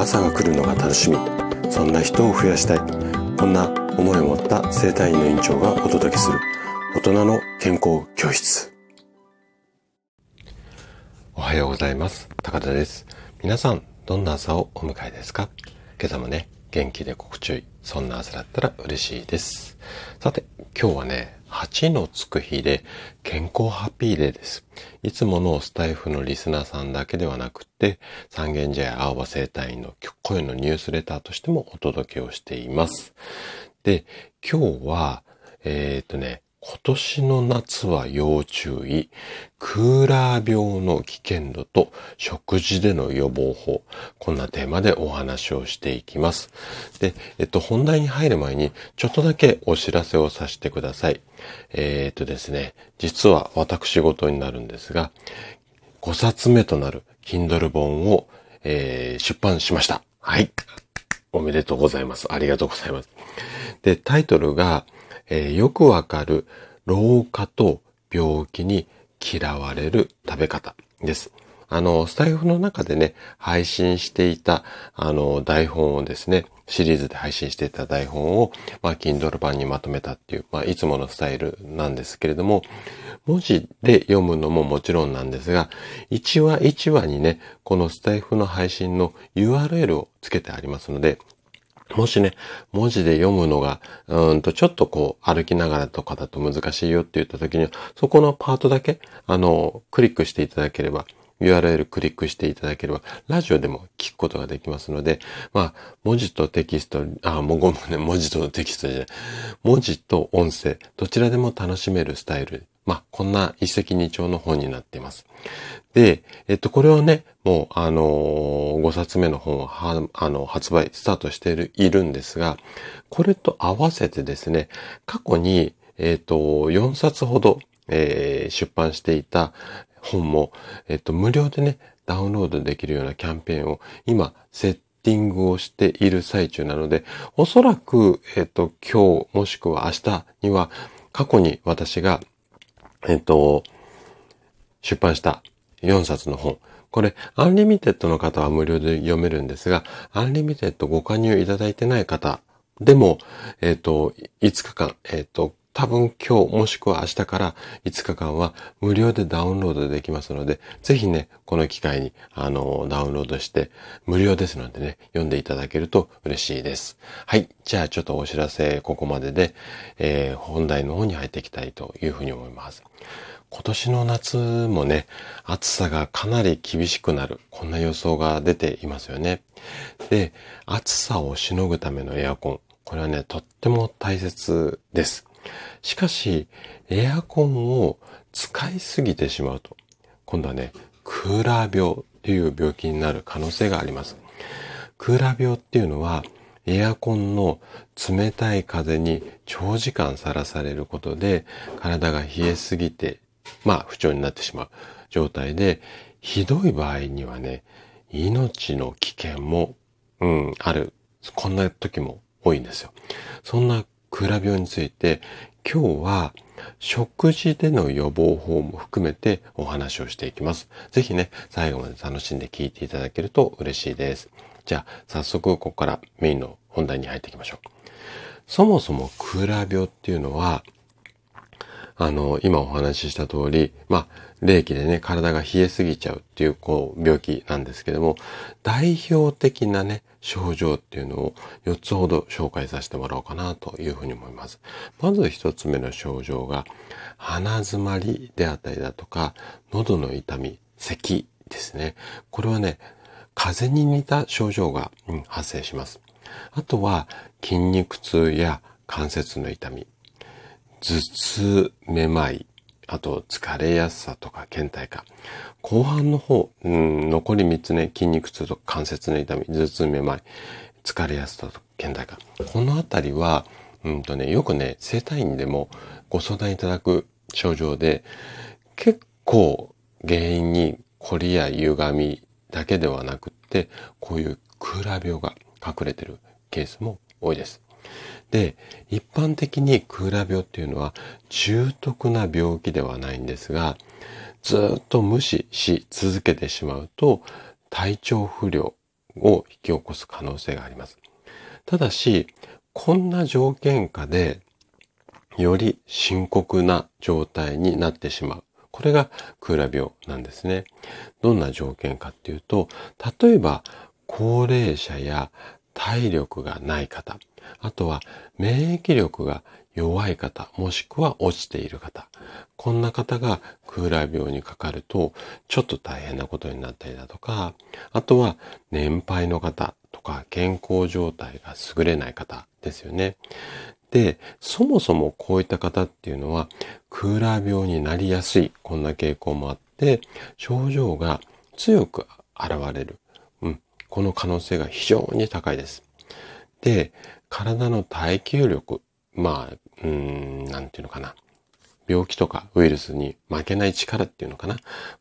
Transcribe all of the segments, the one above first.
朝が来るのが楽しみ。そんな人を増やしたい。こんな思いを持った生体院の院長がお届けする。大人の健康教室。おはようございます。高田です。皆さんどんな朝をお迎えですか？今朝もね元気で心地よいそんな朝だったら嬉しいですさて今日はね8のつく日で健康ハッピーデーです。いつものスタイフのリスナーさんだけではなくて、三軒茶屋青葉生態院の声のニュースレターとしてもお届けをしています。で、今日は、えっ、とね、今年の夏は要注意。クーラー病の危険度と食事での予防法。こんなテーマでお話をしていきます。で、えっと、本題に入る前に、ちょっとだけお知らせをさせてください。えー、っとですね、実は私事になるんですが、5冊目となる Kindle 本を、えー、出版しました。はい。おめでとうございます。ありがとうございます。で、タイトルが、えー、よくわかる老化と病気に嫌われる食べ方です。あの、スタイフの中でね、配信していた、あの、台本をですね、シリーズで配信していた台本を、まあ、Kindle 版にまとめたっていう、まあ、いつものスタイルなんですけれども、文字で読むのももちろんなんですが、1話1話にね、このスタイフの配信の URL をつけてありますので、もしね、文字で読むのが、うんと、ちょっとこう、歩きながらとかだと難しいよって言った時には、そこのパートだけ、あの、クリックしていただければ、URL クリックしていただければ、ラジオでも聞くことができますので、まあ、文字とテキスト、あ、もうごめんね、文字とテキストじゃない。文字と音声、どちらでも楽しめるスタイル。まあ、こんな一石二鳥の本になっています。で、えっと、これをね、もう、あのー、5冊目の本は、あの、発売、スタートしている、いるんですが、これと合わせてですね、過去に、えっと、4冊ほど、えー、出版していた本も、えっと、無料でね、ダウンロードできるようなキャンペーンを今、セッティングをしている最中なので、おそらく、えっと、今日もしくは明日には、過去に私が、えっと、出版した4冊の本。これ、 Unlimited の方は無料で読めるんですが、 Unlimited ご加入いただいてない方でも、えっ、と、5日間、えっ、と、多分今日もしくは明日から5日間は無料でダウンロードできますので、ぜひね、この機会にあのダウンロードして無料ですのでね、読んでいただけると嬉しいです。はい。じゃあちょっとお知らせここまでで、えー、本題の方に入っていきたいというふうに思います。今年の夏もね、暑さがかなり厳しくなる。こんな予想が出ていますよね。で、暑さをしのぐためのエアコン。これはね、とっても大切です。しかし、エアコンを使いすぎてしまうと、今度はね、クーラー病っていう病気になる可能性があります。クーラー病っていうのは、エアコンの冷たい風に長時間さらされることで体が冷えすぎてまあ不調になってしまう状態で、ひどい場合にはね、命の危険も、うん、ある。こんな時も多いんですよ。そんなクーラ病について、今日は食事での予防法も含めてお話をしていきます。ぜひね、最後まで楽しんで聞いていただけると嬉しいです。じゃあ、早速ここからメインの本題に入っていきましょう。そもそもクーラー病っていうのは、あの、今お話しした通り、まあ、冷気でね、体が冷えすぎちゃうっていう、こう、病気なんですけども、代表的なね、症状っていうのを4つほど紹介させてもらおうかなというふうに思います。まず1つ目の症状が、鼻詰まりであったりだとか、喉の痛み、咳ですね。これはね、風邪に似た症状が、うん、発生します。あとは、筋肉痛や関節の痛み、頭痛、めまい、あと疲れやすさとか倦怠感。後半の方、うん、残り3つね、筋肉痛とか関節の痛み、頭痛、めまい、疲れやすさとか倦怠感。このあたりは、うんとね、よくね、生体院でもご相談いただく症状で、結構原因に凝りや歪みだけではなくって、こういうクーラー病が隠れてるケースも多いです。で、一般的にクーラー病っていうのは重篤な病気ではないんですが、ずっと無視し続けてしまうと体調不良を引き起こす可能性があります。ただし、こんな条件下で、より深刻な状態になってしまう。これがクーラ病なんですね。どんな条件かっていうと、例えば高齢者や体力がない方、あとは免疫力が弱い方、もしくは落ちている方、こんな方がクーラー病にかかると、ちょっと大変なことになったりだとか、あとは年配の方とか健康状態が優れない方ですよね。で、そもそもこういった方っていうのは、クーラー病になりやすい、こんな傾向もあって、症状が強く現れる。この可能性が非常に高いです。で、体の耐久力、まあ、うん、なんていうのかな。病気とかウイルスに負けない力っていうのかな。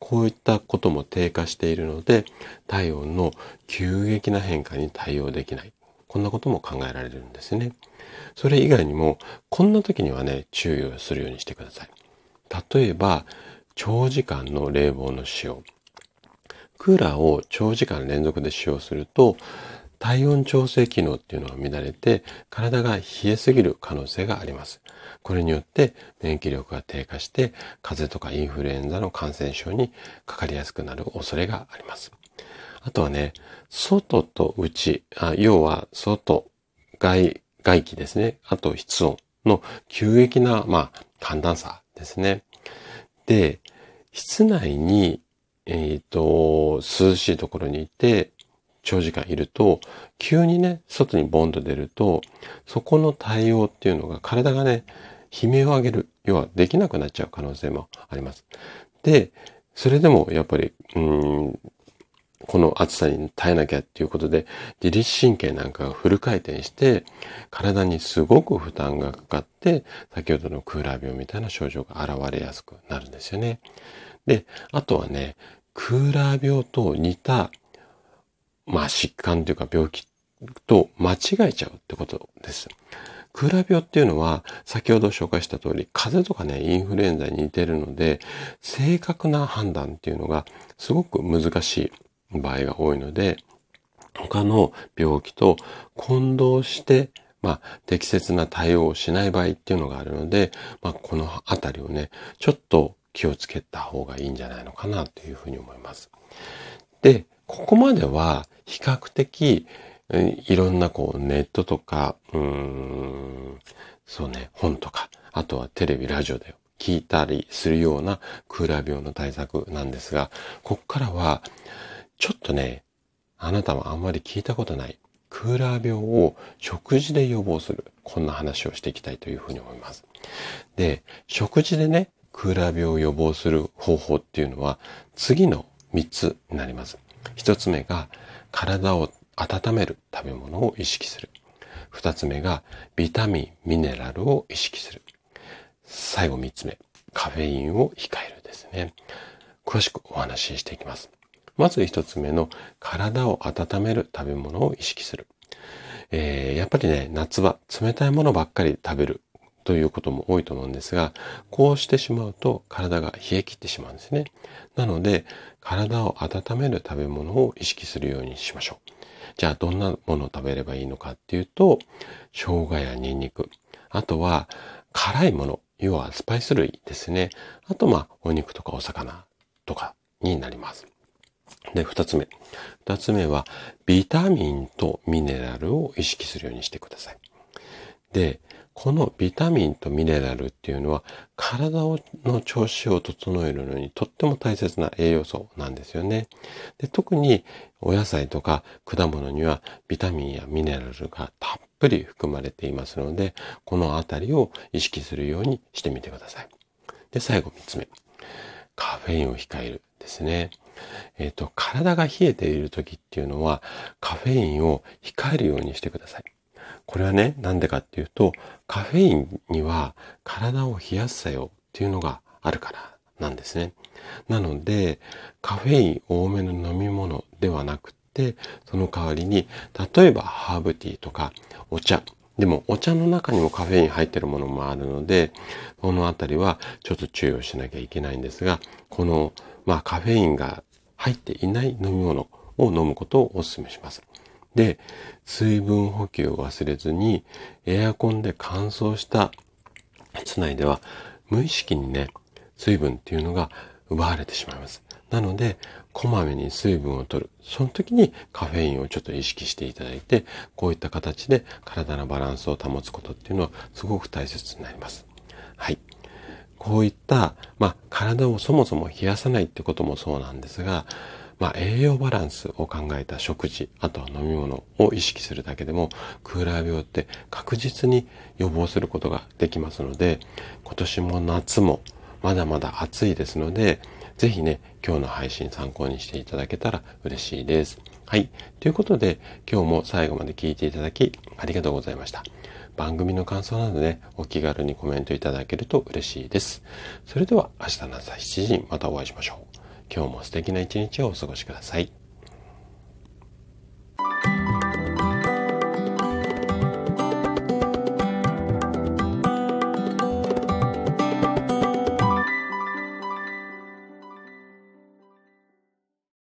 こういったことも低下しているので、体温の急激な変化に対応できない。こんなことも考えられるんですね。それ以外にも、こんな時にはね、注意をするようにしてください。例えば、長時間の冷房の使用。クーラーを長時間連続で使用すると、体温調整機能っていうのが乱れて、体が冷えすぎる可能性があります。これによって免疫力が低下して、風邪とかインフルエンザの感染症にかかりやすくなる恐れがあります。あとはね、外と内、あ要は外、外、外気ですね。あと室温の急激な、まあ、寒暖差ですね。で、室内に、えっ、ー、と、涼しいところにいて、長時間いると、急にね、外にボンと出ると、そこの対応っていうのが体がね、悲鳴を上げる、要はできなくなっちゃう可能性もあります。で、それでもやっぱり、うん、この暑さに耐えなきゃっていうことで、自律神経なんかがフル回転して、体にすごく負担がかかって、先ほどのクーラー病みたいな症状が現れやすくなるんですよね。で、あとはね、クーラー病と似た、まあ疾患というか病気と間違えちゃうってことです。クーラー病っていうのは、先ほど紹介した通り、風邪とかね、インフルエンザに似てるので、正確な判断っていうのがすごく難しい場合が多いので、他の病気と混同して、まあ、適切な対応をしない場合っていうのがあるので、まあ、このあたりをね、ちょっと気をつけた方がいいんじゃないのかなというふうに思います。で、ここまでは比較的いろんなこうネットとか、うん、そうね、本とか、あとはテレビ、ラジオで聞いたりするようなクーラー病の対策なんですが、ここからは、ちょっとね、あなたもあんまり聞いたことないクーラー病を食事で予防する。こんな話をしていきたいというふうに思います。で、食事でね、クーラー病を予防する方法っていうのは次の3つになります。1つ目が体を温める食べ物を意識する。2つ目がビタミン、ミネラルを意識する。最後3つ目、カフェインを控えるですね。詳しくお話ししていきます。まず1つ目の体を温める食べ物を意識する。えー、やっぱりね、夏場、冷たいものばっかり食べるということも多いと思うんですが、こうしてしまうと体が冷え切ってしまうんですね。なので、体を温める食べ物を意識するようにしましょう。じゃあどんなものを食べればいいのかっていうと、生姜やニンニク、あとは辛いもの、要はスパイス類ですね。あとまあお肉とかお魚とかになります。で、二つ目。二つ目は、ビタミンとミネラルを意識するようにしてください。で、このビタミンとミネラルっていうのは体の調子を整えるのにとっても大切な栄養素なんですよね。で特にお野菜とか果物にはビタミンやミネラルがたっぷり含まれていますので、このあたりを意識するようにしてみてください。で、最後3つ目。カフェインを控えるですね。えっ、ー、と、体が冷えている時っていうのはカフェインを控えるようにしてください。これはね、なんでかっていうと、カフェインには体を冷やす作用っていうのがあるからなんですね。なので、カフェイン多めの飲み物ではなくて、その代わりに、例えばハーブティーとかお茶。でもお茶の中にもカフェイン入ってるものもあるので、このあたりはちょっと注意をしなきゃいけないんですが、この、まあカフェインが入っていない飲み物を飲むことをお勧めします。で、水分補給を忘れずに、エアコンで乾燥した室内では無意識にね、水分っていうのが奪われてしまいます。なので、こまめに水分を取る。その時にカフェインをちょっと意識していただいて、こういった形で体のバランスを保つことっていうのはすごく大切になります。はい。こういった、まあ、体をそもそも冷やさないってこともそうなんですが、まあ、栄養バランスを考えた食事、あとは飲み物を意識するだけでも、クーラー病って確実に予防することができますので、今年も夏もまだまだ暑いですので、ぜひね、今日の配信参考にしていただけたら嬉しいです。はい。ということで、今日も最後まで聞いていただきありがとうございました。番組の感想などね、お気軽にコメントいただけると嬉しいです。それでは明日の朝7時にまたお会いしましょう。今日も素敵な一日をお過ごしください。